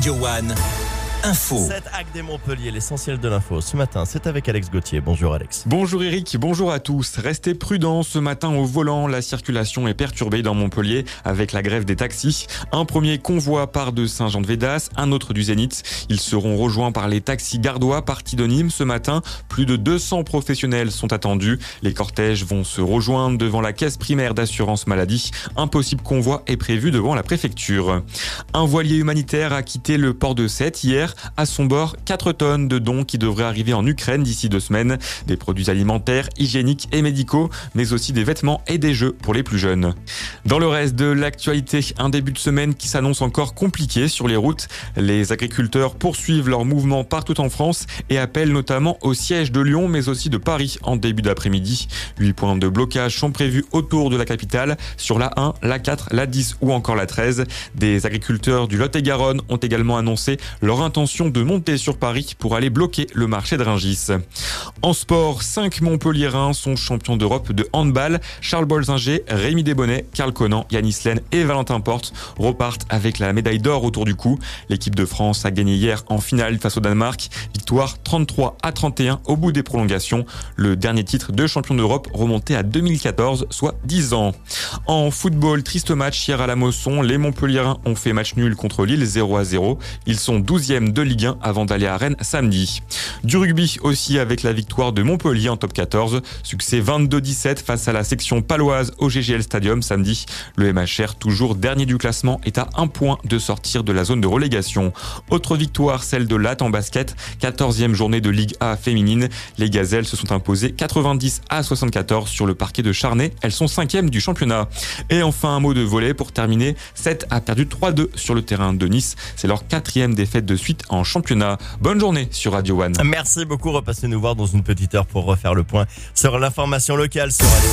Radio One. Info. Cette acte des Montpellier, l'essentiel de l'info. Ce matin, c'est avec Alex Gauthier. Bonjour Alex. Bonjour Eric, bonjour à tous. Restez prudents ce matin au volant. La circulation est perturbée dans Montpellier avec la grève des taxis. Un premier convoi part de Saint-Jean-de-Védas, un autre du Zénith. Ils seront rejoints par les taxis gardois partis de Nîmes ce matin. Plus de 200 professionnels sont attendus. Les cortèges vont se rejoindre devant la caisse primaire d'assurance maladie. Un possible convoi est prévu devant la préfecture. Un voilier humanitaire a quitté le port de Sète hier à son bord, 4 tonnes de dons qui devraient arriver en Ukraine d'ici deux semaines. Des produits alimentaires, hygiéniques et médicaux, mais aussi des vêtements et des jeux pour les plus jeunes. Dans le reste de l'actualité, un début de semaine qui s'annonce encore compliqué sur les routes. Les agriculteurs poursuivent leur mouvement partout en France et appellent notamment au siège de Lyon, mais aussi de Paris en début d'après-midi. Huit points de blocage sont prévus autour de la capitale, sur la 1, la 4, la 10 ou encore la 13. Des agriculteurs du Lot-et-Garonne ont également annoncé leur intention de monter sur Paris pour aller bloquer le marché de Ringis. En sport, 5 Montpelliérains sont champions d'Europe de handball. Charles Bolzinger, Rémi Desbonnets, Karl Conan, Yanis Len et Valentin Porte repartent avec la médaille d'or autour du cou. L'équipe de France a gagné hier en finale face au Danemark. Victoire 33 à 31 au bout des prolongations. Le dernier titre de champion d'Europe remonté à 2014, soit 10 ans. En football, triste match hier à la Mosson. Les Montpelliérains ont fait match nul contre Lille 0 à 0. Ils sont 12e de Ligue 1 avant d'aller à Rennes samedi. Du rugby aussi avec la victoire de Montpellier en top 14. Succès 22-17 face à la section paloise au GGL Stadium samedi. Le MHR, toujours dernier du classement, est à un point de sortir de la zone de relégation. Autre victoire, celle de Latte en basket. 14e journée de Ligue A féminine. Les Gazelles se sont imposées 90 à 74 sur le parquet de Charnay. Elles sont 5e du championnat. Et enfin un mot de volet pour terminer. 7 a perdu 3-2 sur le terrain de Nice. C'est leur quatrième défaite de en championnat. Bonne journée sur Radio One. Merci beaucoup. Repassez nous voir dans une petite heure pour refaire le point sur l'information locale sur Radio